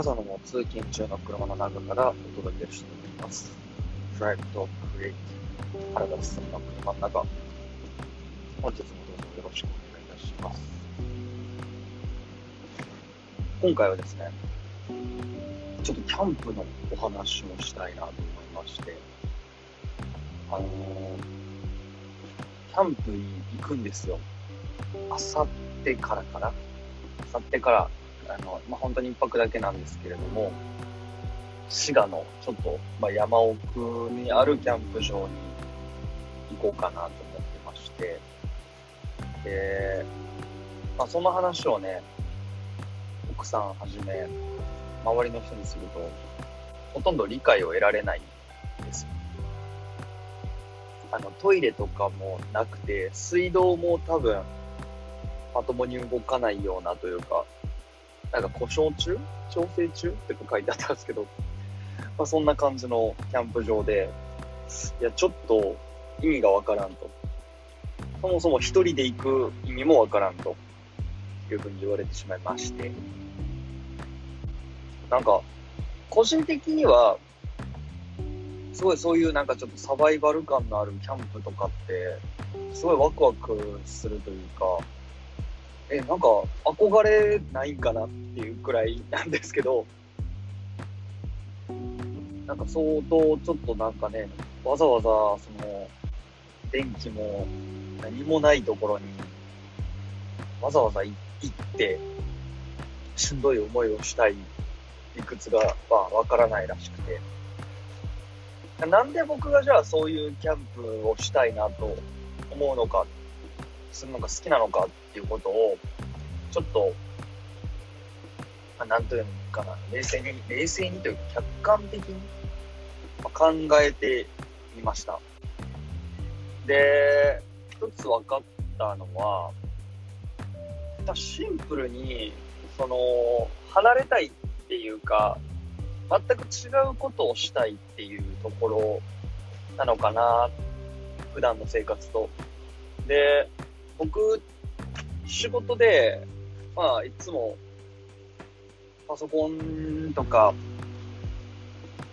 朝のも通勤中の車の中からお届けしております。Drive to Create 原田さんの車の中。本日もどうぞよろしくお願いいたします。今回はですね、ちょっとキャンプのお話をしたいなと思いまして、あのー、キャンプに行くんですよ。あさってからかな。あさってからあの、まあ、本当に1泊だけなんですけれども、滋賀のちょっと、まあ、山奥にあるキャンプ場に行こうかなと思ってまして、で、まあ、その話をね、奥さんはじめ、周りの人にすると、ほとんど理解を得られないんです。あの、トイレとかもなくて、水道も多分、まともに動かないようなというか、なんか故障中？調整中？って書いてあったんですけど、まあ、そんな感じのキャンプ場で、いや、ちょっと意味がわからんと。そもそも一人で行く意味もわからんと。いうふうに言われてしまいまして。なんか、個人的には、すごいそういうなんかちょっとサバイバル感のあるキャンプとかって、すごいワクワクするというか、え、なんか憧れないんかなっていうくらいなんですけど、なんか相当ちょっとなんかね、わざわざその、電気も何もないところに、わざわざ行って、しんどい思いをしたい理屈が、まあ、わからないらしくて。なんで僕がじゃあそういうキャンプをしたいなと思うのかするのが好きなのかっていうことを、ちょっと、まあ、なんというのかな、冷静に、冷静にというか客観的に考えてみました。で、一つ分かったのは、シンプルに、その、離れたいっていうか、全く違うことをしたいっていうところなのかな、普段の生活と。で、僕、仕事で、まあ、いつも、パソコンとか、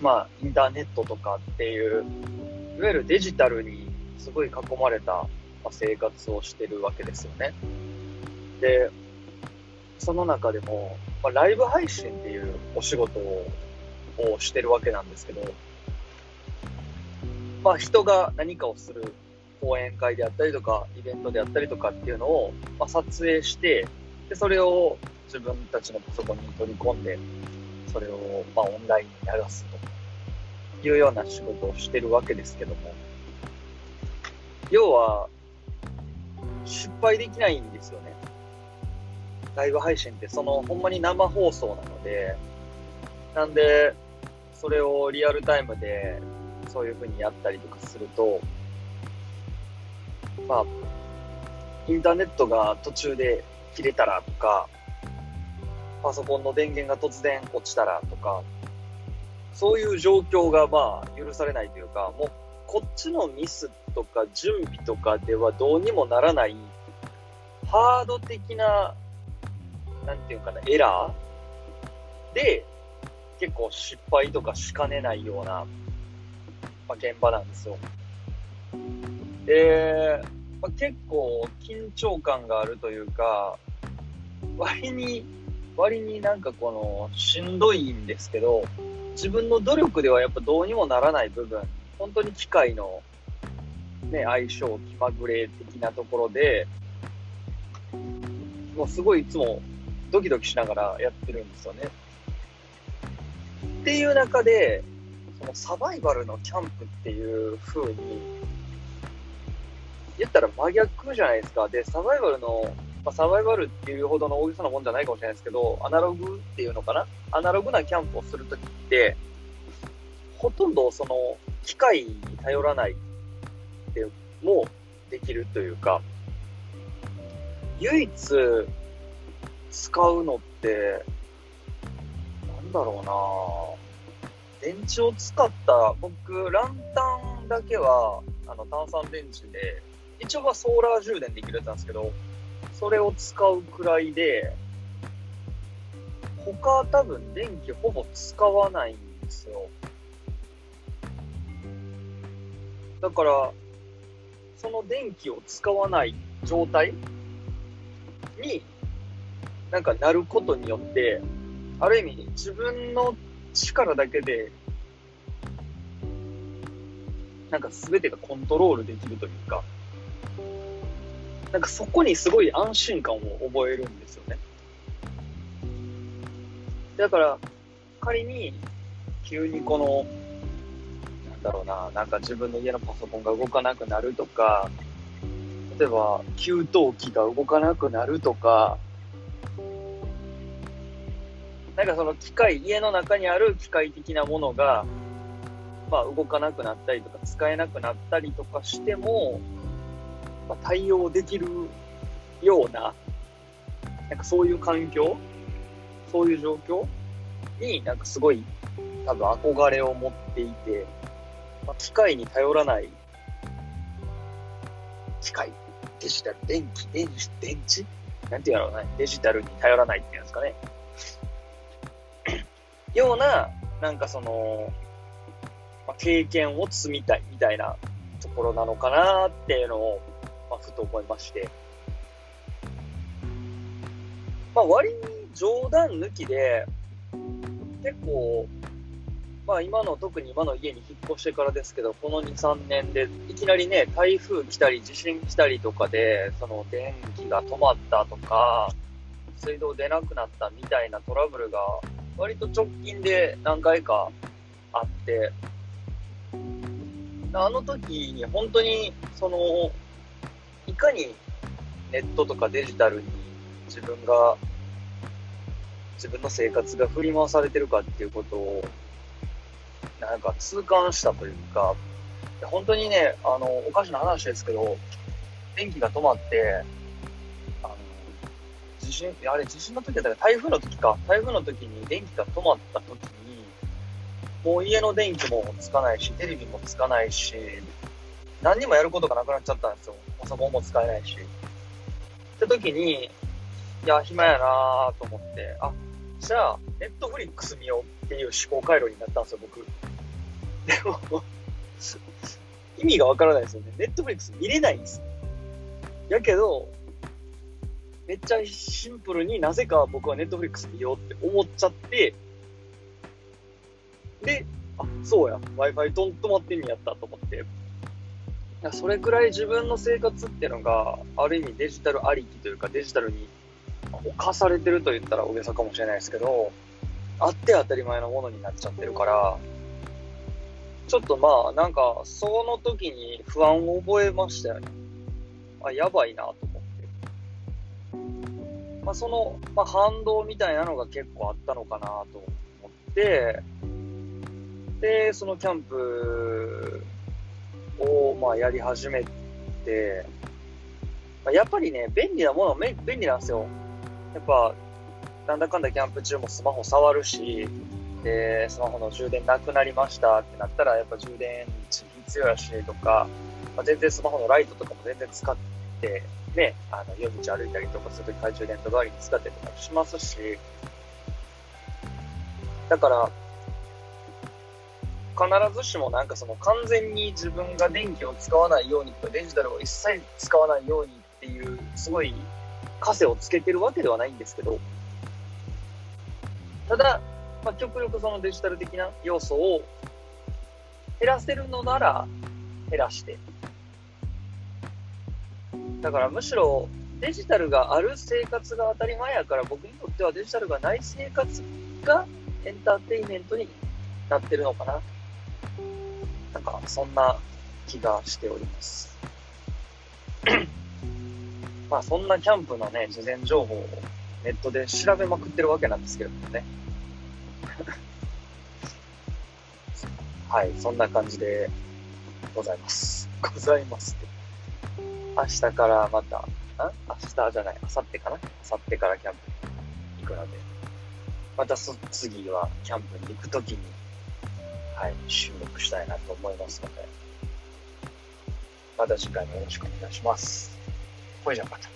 まあ、インターネットとかっていう、いわゆるデジタルにすごい囲まれた生活をしてるわけですよね。で、その中でも、まあ、ライブ配信っていうお仕事をしてるわけなんですけど、まあ、人が何かをする講演会であったりとか、イベントであったりとかっていうのを、まあ、撮影して、で、それを自分たちのパソコンに取り込んで、それを、まあ、オンラインに流すというような仕事をしてるわけですけども、要は、失敗できないんですよね。ライブ配信ってそのほんまに生放送なので、なんで、それをリアルタイムでそういう風にやったりとかすると、まあ、インターネットが途中で切れたらとか、パソコンの電源が突然落ちたらとか、そういう状況がまあ許されないというか、もうこっちのミスとか準備とかではどうにもならない、ハード的な、なんていうかな、エラーで結構失敗とかしかねないような、まあ、現場なんですよ。で、まあ、結構緊張感があるというか、割に、割になんかこの、しんどいんですけど、自分の努力ではやっぱどうにもならない部分、本当に機械の、ね、相性、気まぐれ的なところで、もうすごいいつもドキドキしながらやってるんですよね。っていう中で、そのサバイバルのキャンプっていう風に言ったら真逆じゃないですか。で、サバイバルの、まあ、サバイバルっていうほどの大げさなもんじゃないかもしれないですけど、アナログっていうのかな？アナログなキャンプをするときって、ほとんどその機械に頼らないってもできるというか、唯一使うのって、なんだろうな電池を使った、僕、ランタンだけは、あの、炭酸電池で一応はソーラー充電できるやつなんですけど、それを使うくらいで、他多分電気ほぼ使わないんですよ。だから、その電気を使わない状態に、なんかなることによって、ある意味自分の力だけで、なんか全てがコントロールできるというか、なんかそこにすごい安心感を覚えるんですよね。だから、仮に、急にこの、なんだろうな、なんか自分の家のパソコンが動かなくなるとか、例えば、給湯器が動かなくなるとか、なんかその機械、家の中にある機械的なものが、まあ動かなくなったりとか使えなくなったりとかしても、まあ、対応できるような、なんかそういう環境そういう状況になんかすごい多分憧れを持っていて、まあ、機械に頼らない機械、デジタル、電気、電子、電池？なんて言うのかね、デジタルに頼らないっていうんですかね。ような、なんかその、まあ、経験を積みたいみたいなところなのかなっていうのを、まあ、ふと思いまして。まあ、割に冗談抜きで、結構、まあ今の、特に今の家に引っ越してからですけど、この2、3年で、いきなりね、台風来たり、地震来たりとかで、その電気が止まったとか、水道出なくなったみたいなトラブルが、割と直近で何回かあって、あの時に本当に、その、いかにネットとかデジタルに自分が自分の生活が振り回されてるかっていうことを、なんか痛感したというか、本当にね、あの、おかしな話ですけど、電気が止まって、あの、地震、あれ地震の時だったら台風の時か、台風の時に電気が止まった時に、もう家の電気もつかないし、テレビもつかないし、何にもやることがなくなっちゃったんですよ。パソコンも使えないし。って時に、いや、暇やなと思って、あ、じゃあ、ネットフリックス見ようっていう思考回路になったんですよ、僕。でも意味がわからないですよね。ネットフリックス見れないんです。やけど、めっちゃシンプルになぜか僕はネットフリックス見ようって思っちゃって、で、あ、そうや、Wi-Fi と止まってんやったと思って。それくらい自分の生活っていうのが、ある意味デジタルありきというか、デジタルに犯されてると言ったら大げさかもしれないですけど、あって当たり前のものになっちゃってるから、ちょっとまあ、なんか、その時に不安を覚えましたよね。あ、やばいなと思って。まあ、その、まあ、反動みたいなのが結構あったのかなと思って、で、そのキャンプを、まあ、やり始めて、まあ、やっぱりね、便利なもの、便利なんですよ。やっぱ、なんだかんだキャンプ中もスマホ触るし、で、スマホの充電なくなりましたってなったら、やっぱ充電値必要やしとか、まあ、全然スマホのライトとかも全然使って、ね、あの、夜道歩いたりとかするとき懐中電灯代わりに使ったりとかしますし、だから、必ずしもなんかその完全に自分が電気を使わないようにとかデジタルを一切使わないようにっていうすごい枷をつけてるわけではないんですけど、ただ、まあ、極力そのデジタル的な要素を減らせるのなら減らして。だからむしろデジタルがある生活が当たり前やから僕にとってはデジタルがない生活がエンターテインメントになってるのかな。なんかそんな気がしております。まあそんなキャンプのね、事前情報をネットで調べまくってるわけなんですけどもね。はい、そんな感じでございます。ございますって。明日からまた、ん明日じゃない、明後日かな？明後日からキャンプに行くので、またそ次はキャンプに行くときに、はい、収録したいなと思いますので、また次回もよろしくお願いします。これじゃまた。